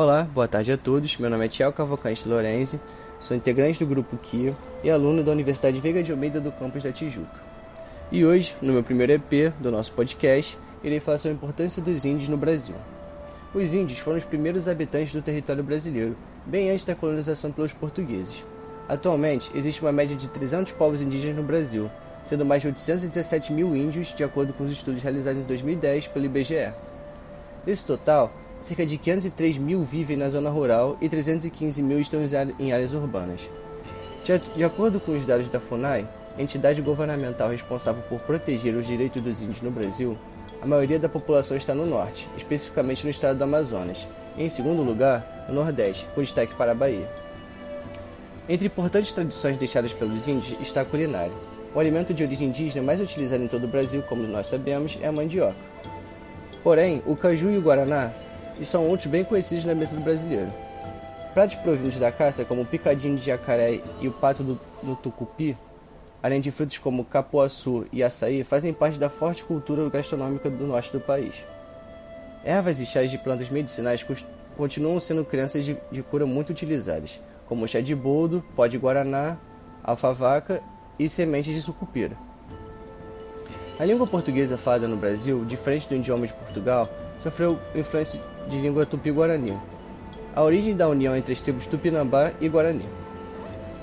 Olá, boa tarde a todos. Meu nome é Tiago Cavalcante Lorenzi, sou integrante do grupo KIO e aluno da Universidade Veiga de Almeida do campus da Tijuca. E hoje, no meu primeiro EP do nosso podcast, irei falar sobre a importância dos índios no Brasil. Os índios foram os primeiros habitantes do território brasileiro, bem antes da colonização pelos portugueses. Atualmente, existe uma média de 300 povos indígenas no Brasil, sendo mais de 817 mil índios, de acordo com os estudos realizados em 2010 pelo IBGE. Desse total, cerca de 503 mil vivem na zona rural e 315 mil estão em áreas urbanas. De acordo com os dados da FUNAI, entidade governamental responsável por proteger os direitos dos índios no Brasil, a maioria da população está no norte, especificamente no estado do Amazonas, e em segundo lugar, no nordeste, com destaque para a Bahia. Entre importantes tradições deixadas pelos índios está a culinária. O alimento de origem indígena mais utilizado em todo o Brasil, como nós sabemos, é a mandioca. Porém, o caju e o guaraná são outros bem conhecidos na mesa do brasileiro. Pratos provindos da caça, como o picadinho de jacaré e o pato do, tucupi, além de frutos como capuaçu e açaí, fazem parte da forte cultura gastronômica do norte do país. Ervas e chás de plantas medicinais continuam sendo crenças de, de cura muito utilizadas, como chá de boldo, pó de guaraná, alfavaca e sementes de sucupira. A língua portuguesa falada no Brasil, diferente do idioma de Portugal, sofreu influência de língua tupi-guarani, a origem da união entre as tribos tupinambá e guarani.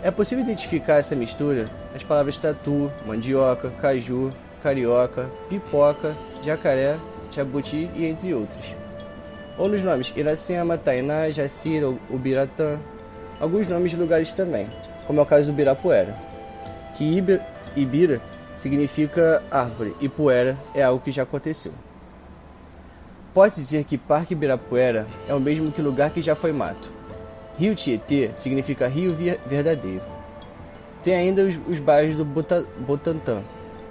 É possível identificar essa mistura nas palavras tatu, mandioca, caju, carioca, pipoca, jacaré, jabuti e entre outros. Ou nos nomes Iracema, Tainá, Jacira, Ubiratã, alguns nomes de lugares também, como é o caso do Birapuera, que Ibira significa árvore e poeira é algo que já aconteceu. Pode-se dizer que Parque Ibirapuera é o mesmo que lugar que já foi mato. Rio Tietê significa rio verdadeiro. Tem ainda os, os bairros do Botantã,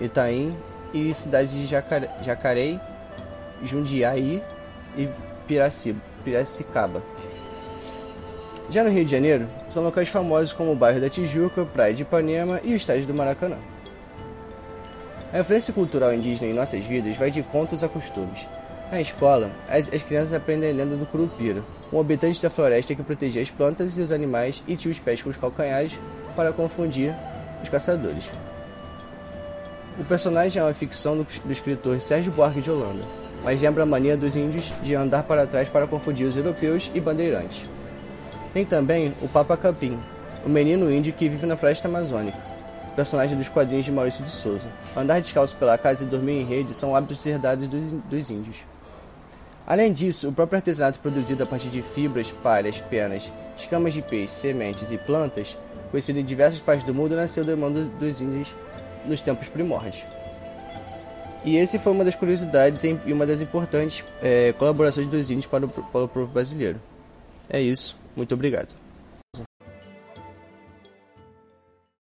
Itaim e cidades de Jacaré, Jacareí, Jundiaí e Piraci, Piracicaba. Já no Rio de Janeiro, são locais famosos como o bairro da Tijuca, Praia de Ipanema e o estádio do Maracanã. A influência cultural indígena em nossas vidas vai de contos a costumes. Na escola, as, as crianças aprendem a lenda do Curupira, um habitante da floresta que protegia as plantas e os animais e tinha os pés com os calcanhares para confundir os caçadores. O personagem é uma ficção do, do escritor Sérgio Buarque de Holanda, mas lembra a mania dos índios de andar para trás para confundir os europeus e bandeirantes. Tem também o Papa Capim, o menino índio que vive na floresta amazônica, personagem dos quadrinhos de Maurício de Souza. Andar descalço pela casa e dormir em rede são hábitos herdados dos, dos índios. Além disso, o próprio artesanato produzido a partir de fibras, palhas, penas, escamas de peixe, sementes e plantas, conhecido em diversas partes do mundo, nasceu do mão dos índios nos tempos primórdios. E esse foi uma das curiosidades e uma das importantes é, colaborações dos índios para o, para o povo brasileiro. É isso, muito obrigado.